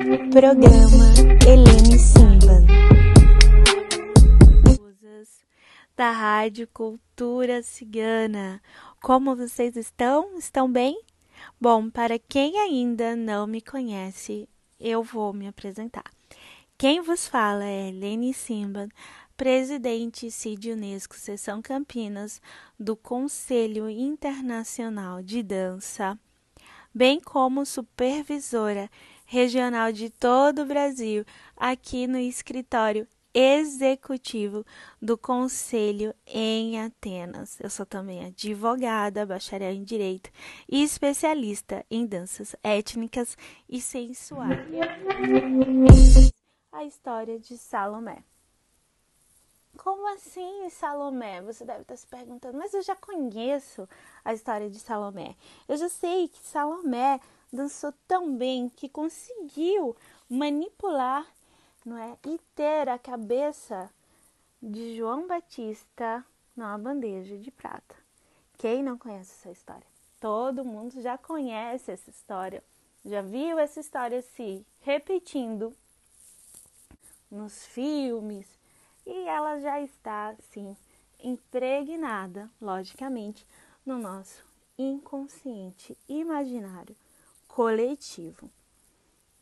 Programa Helene Simban. Da Rádio Cultura Cigana. Como vocês estão? Estão bem? Bom, para quem ainda não me conhece, eu vou me apresentar. Quem vos fala é Helene Simban, presidente CID Unesco Seção Campinas do Conselho Internacional de Dança, bem como supervisora regional de todo o Brasil, aqui no escritório executivo do Conselho em Atenas. Eu sou também advogada, bacharel em Direito e especialista em danças étnicas e sensuais. A história de Salomé. Como assim Salomé? Você deve estar se perguntando, mas eu já conheço a história de Salomé. Eu já sei que Salomé dançou tão bem que conseguiu manipular não é, e ter a cabeça de João Batista numa bandeja de prata. Quem não conhece essa história? Todo mundo já conhece essa história, já viu essa história se repetindo nos filmes e ela já está, assim, impregnada, logicamente, no nosso inconsciente imaginário coletivo.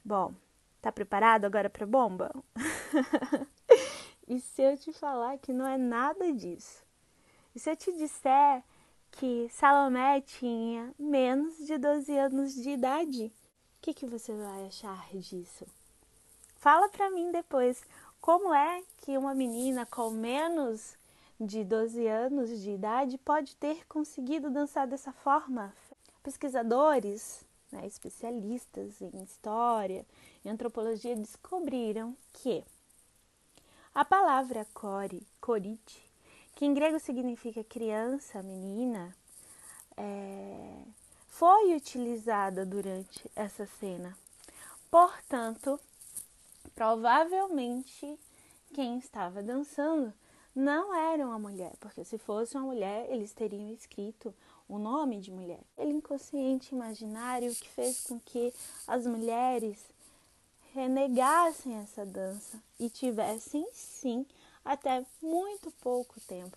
Bom, tá preparado agora para bomba? e se eu te falar que não é nada disso? E se eu te disser que Salomé tinha menos de 12 anos de idade? O que, que você vai achar disso? Fala para mim depois como é que uma menina com menos de 12 anos de idade pode ter conseguido dançar dessa forma? Pesquisadores né, especialistas em história e antropologia descobriram que a palavra core, corite, que em grego significa criança, menina, é, foi utilizada durante essa cena. Portanto, provavelmente quem estava dançando não era uma mulher, porque se fosse uma mulher, eles teriam escrito o nome de mulher. Ele inconsciente imaginário que fez com que as mulheres renegassem essa dança e tivessem sim até muito pouco tempo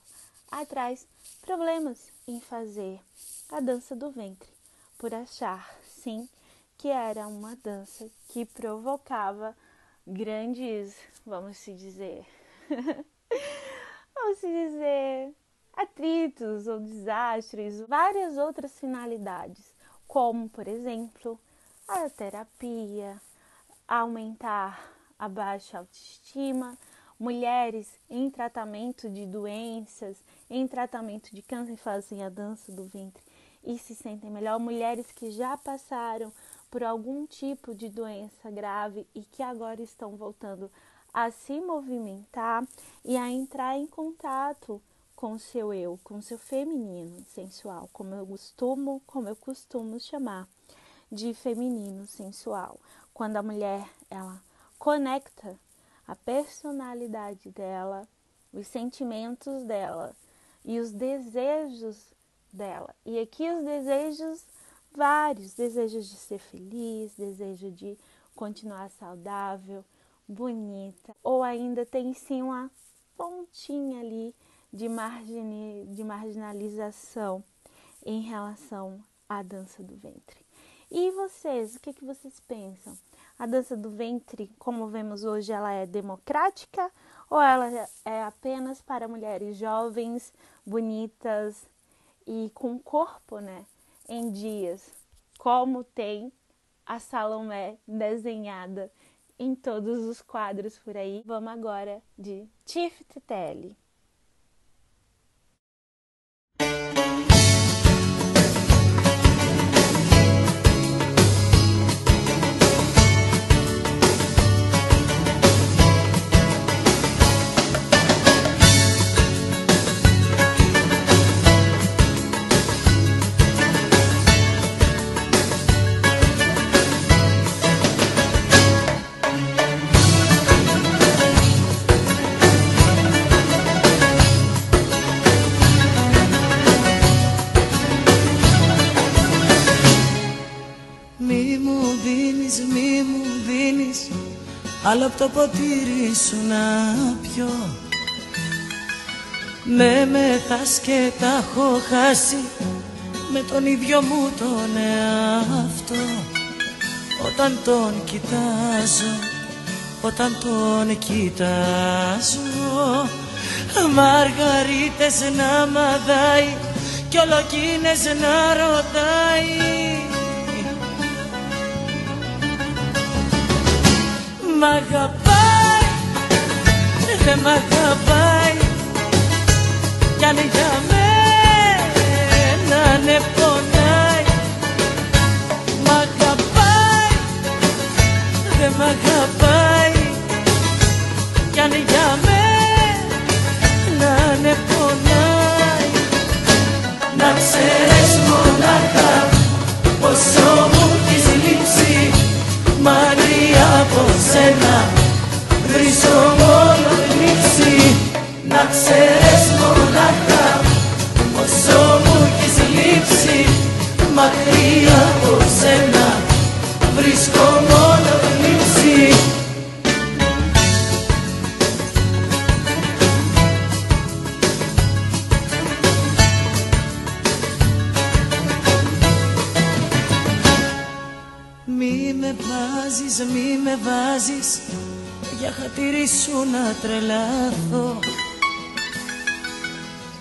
atrás problemas em fazer a dança do ventre por achar sim que era uma dança que provocava grandes, vamos se dizer, vamos se dizer, atritos ou desastres, várias outras finalidades, como, por exemplo, a terapia, aumentar a baixa autoestima, mulheres em tratamento de doenças, em tratamento de câncer fazem a dança do ventre e se sentem melhor, mulheres que já passaram por algum tipo de doença grave e que agora estão voltando a se movimentar e a entrar em contato com seu eu, com seu feminino sensual, como eu costumo, como eu costumo chamar de feminino sensual. Quando a mulher ela conecta a personalidade dela, os sentimentos dela e os desejos dela. E aqui os desejos vários, desejos de ser feliz, desejo de continuar saudável, bonita, ou ainda tem sim uma pontinha ali de, margine, de marginalização em relação à dança do ventre. E vocês, o que, que vocês pensam? A dança do ventre, como vemos hoje, ela é democrática ou ela é apenas para mulheres jovens, bonitas e com corpo, né, em dias, como tem a Salomé desenhada em todos os quadros por aí. Vamos agora de Tiff Telly. Άλλο από το ποτήρι σου να πιω. Με μεθάς και τα έχω χάσει. Με τον ίδιο μου τον εαυτό. Όταν τον κοιτάζω Όταν τον κοιτάζω Μαργαρίτες να μαδάει Κι ολοκίνες να ρωτάει Μ' αγαπάει, δεν μ' αγαπάει. Κι αν για μένα ναι πονάει Μ' αγαπάει, δεν μ' αγαπάει να ξέρεις μονάχα πόσο μου έχεις λείψει μακριά από σένα βρίσκω μόνο λήψη Μη με βάζεις, μη με βάζεις Για χατήρι σου να τρελαθώ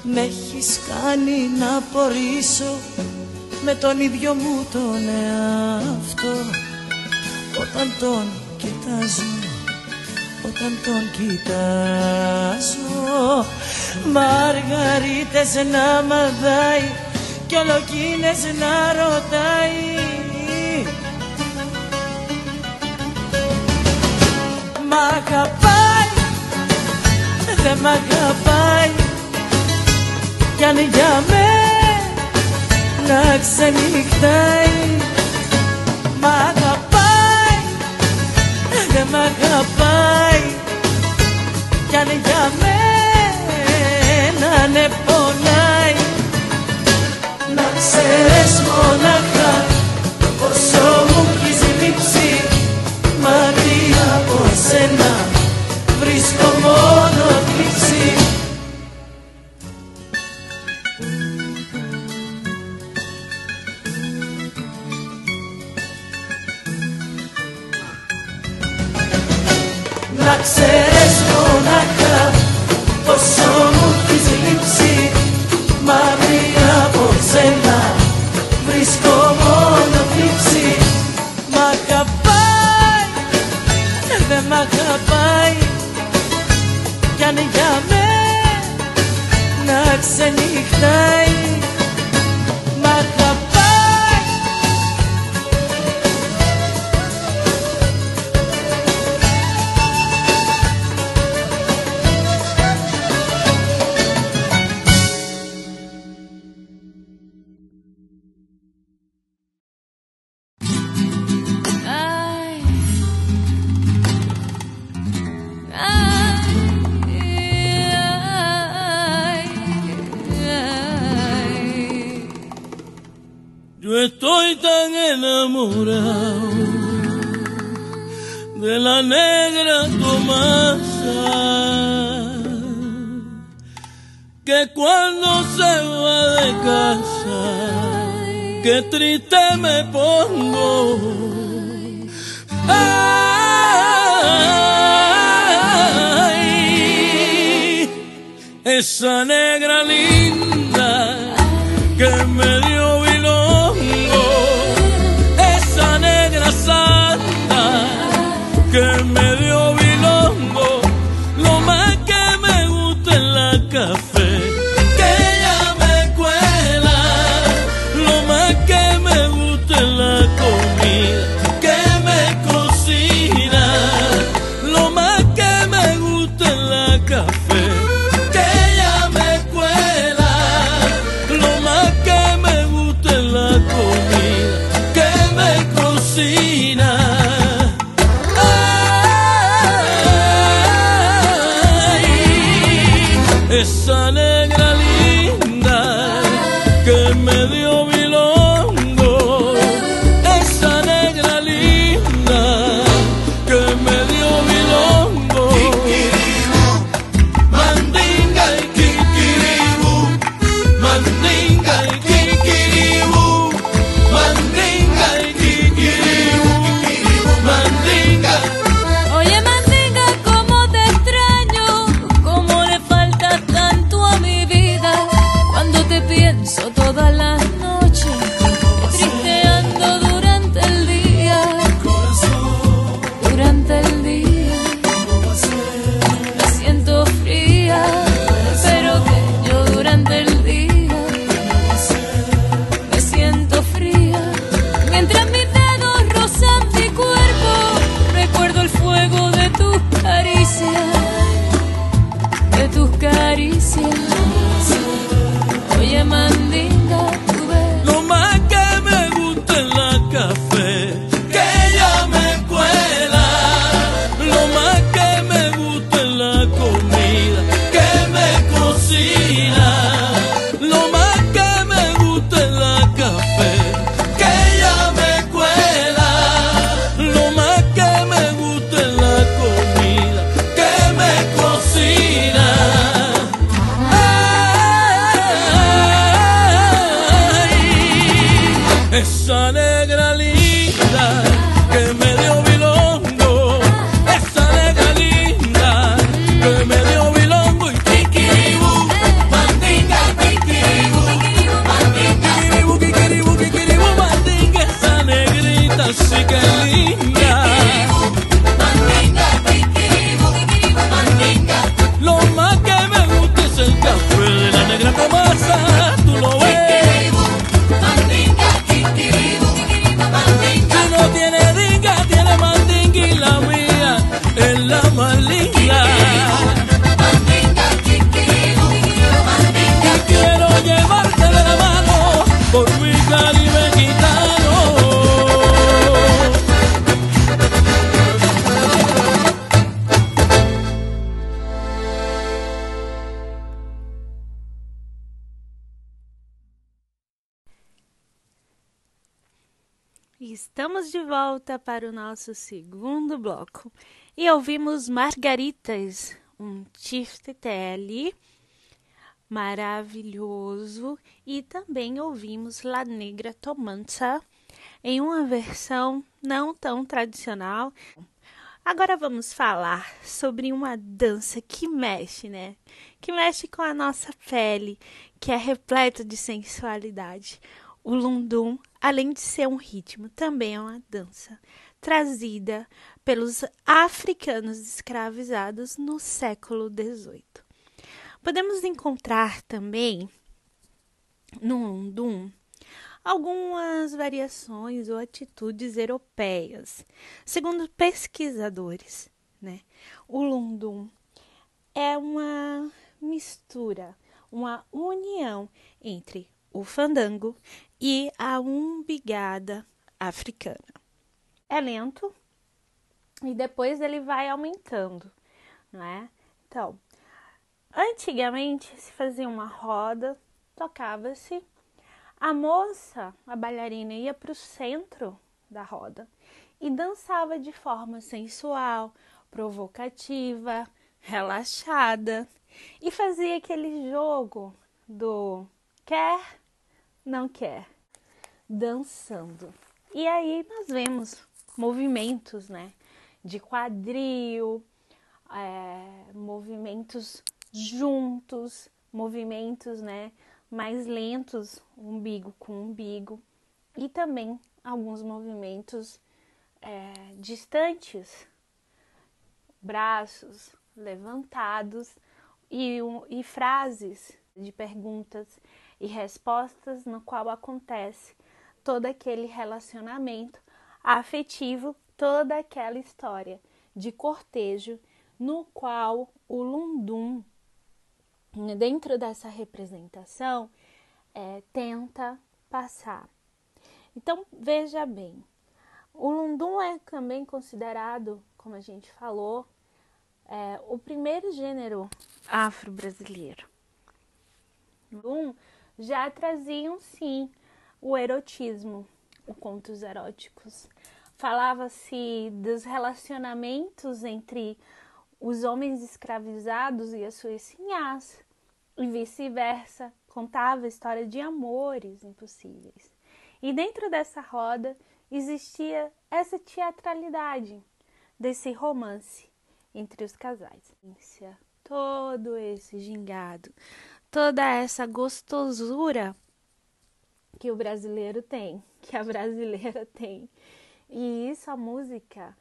Με έχεις κάνει να απορρίσω Με τον ίδιο μου τον εαυτό. Όταν τον κοιτάζω Όταν τον κοιτάζω Μαργαρίτες να μαδάει Κι ολοκίνες να ρωτάει. Μ' αγαπάει, δεν μ' αγαπάει Κι αν για μένα ξενυχτάει Μ' αγαπάει, δεν μ' αγαπάει. Κι αν για μένα ναι de la negra Tomasa que cuando se va de casa, qué triste me pongo. Ay, esa negra esa negra Estamos de volta para o nosso segundo bloco e ouvimos Margaritas, um tiftetele maravilhoso e também ouvimos La Negra Tomanza em uma versão não tão tradicional. Agora vamos falar sobre uma dança que mexe, né? Que mexe com a nossa pele, que é repleta de sensualidade. O lundum, além de ser um ritmo, também é uma dança trazida pelos africanos escravizados no século XVIII. Podemos encontrar também no lundum algumas variações ou atitudes europeias. Segundo pesquisadores, né, o lundum é uma mistura, uma união entre o fandango e a umbigada africana. É lento e depois ele vai aumentando, não é? Então, antigamente se fazia uma roda, tocava-se, a moça, a bailarina, ia para o centro da roda e dançava de forma sensual, provocativa, relaxada e fazia aquele jogo do quer não quer, dançando. E aí nós vemos movimentos, né? De quadril, é, movimentos juntos, movimentos, né? Mais lentos, umbigo com umbigo, e também alguns movimentos é, distantes, braços levantados e, e frases de perguntas e respostas no qual acontece todo aquele relacionamento afetivo, toda aquela história de cortejo no qual o Lundum, dentro dessa representação, é, tenta passar. Então, veja bem, o Lundum é também considerado, como a gente falou, é, o primeiro gênero afro-brasileiro. Lundum já traziam sim o erotismo, os contos eróticos. Falava-se dos relacionamentos entre os homens escravizados e as suas sinhás, e vice-versa. Contava a história de amores impossíveis. E dentro dessa roda existia essa teatralidade desse romance entre os casais. Todo esse gingado, toda essa gostosura que o brasileiro tem, que a brasileira tem. E isso a música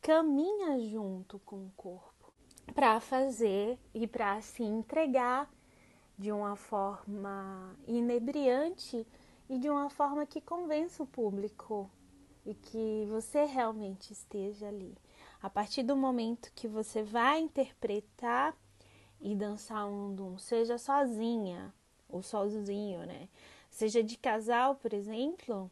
caminha junto com o corpo para fazer e para se entregar de uma forma inebriante e de uma forma que convença o público e que você realmente esteja ali. A partir do momento que você vai interpretar e dançar um dum, seja sozinha ou sozinho, né? Seja de casal, por exemplo,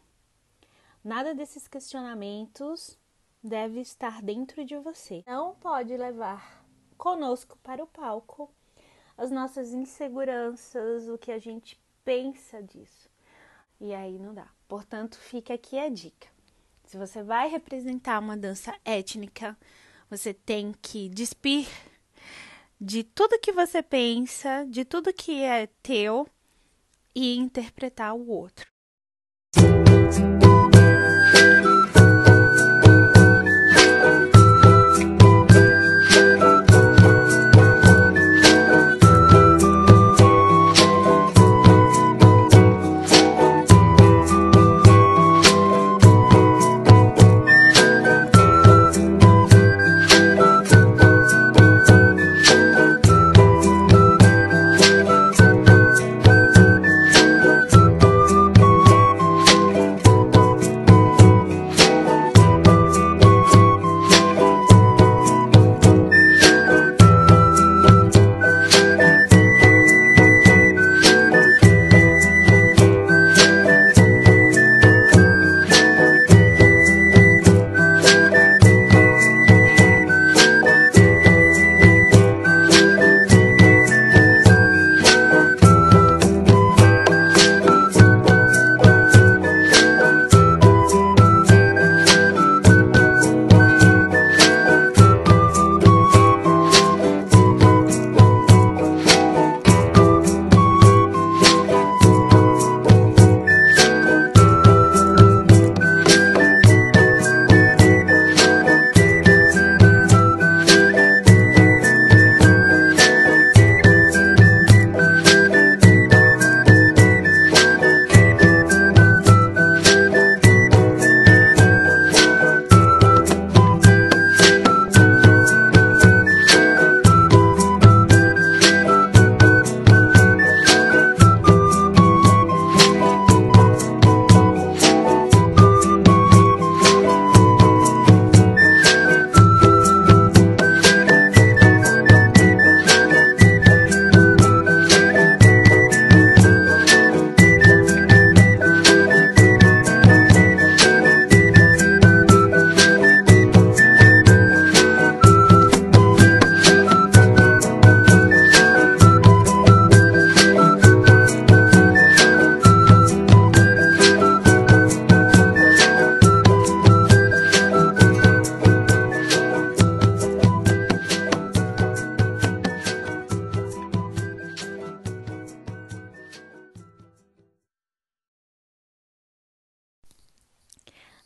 nada desses questionamentos deve estar dentro de você. Não pode levar conosco para o palco as nossas inseguranças, o que a gente pensa disso. E aí não dá. Portanto, fica aqui a dica. Se você vai representar uma dança étnica, você tem que despir de tudo que você pensa, de tudo que é teu e interpretar o outro.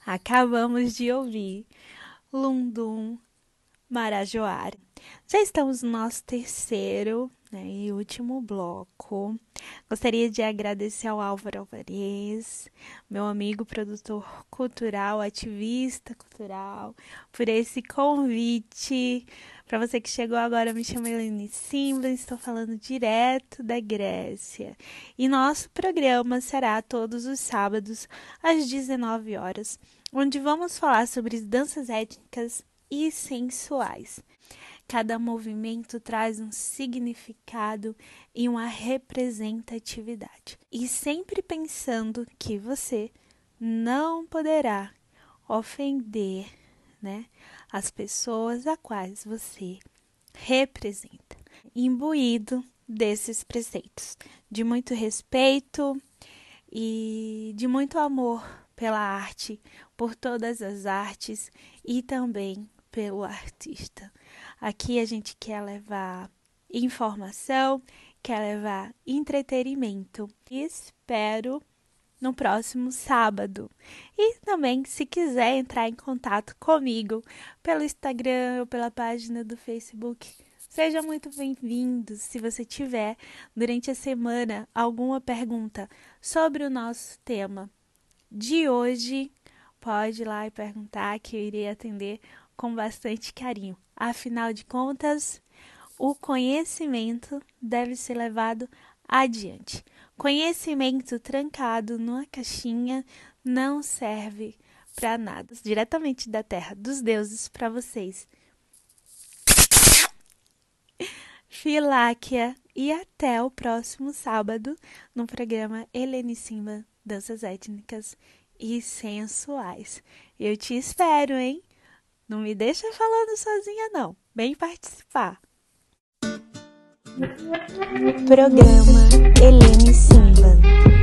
Acabamos de ouvir Lundum Marajoara. Já estamos no nosso terceiro né, e último bloco. Gostaria de agradecer ao Álvaro Alvarez, meu amigo produtor cultural, ativista cultural, por esse convite. Para você que chegou agora, me chamo Helene Simba, estou falando direto da Grécia. E nosso programa será todos os sábados às 19 horas onde vamos falar sobre danças étnicas e sensuais. Cada movimento traz um significado e uma representatividade. E sempre pensando que você não poderá ofender né, as pessoas a quais você representa. Imbuído desses preceitos de muito respeito e de muito amor pela arte, por todas as artes e também pelo artista. Aqui a gente quer levar informação, quer levar entretenimento. Espero no próximo sábado. E também, se quiser entrar em contato comigo pelo Instagram ou pela página do Facebook, seja muito bem-vindo. Se você tiver durante a semana alguma pergunta sobre o nosso tema de hoje, pode ir lá e perguntar que eu irei atender com bastante carinho. Afinal de contas, o conhecimento deve ser levado adiante. Conhecimento trancado numa caixinha não serve para nada. Diretamente da terra dos deuses para vocês. Filáquia e até o próximo sábado no programa Helene Simba Danças Étnicas e sensuais. Eu te espero, hein? Não me deixa falando sozinha, não. Vem participar. Programa Helene Simba.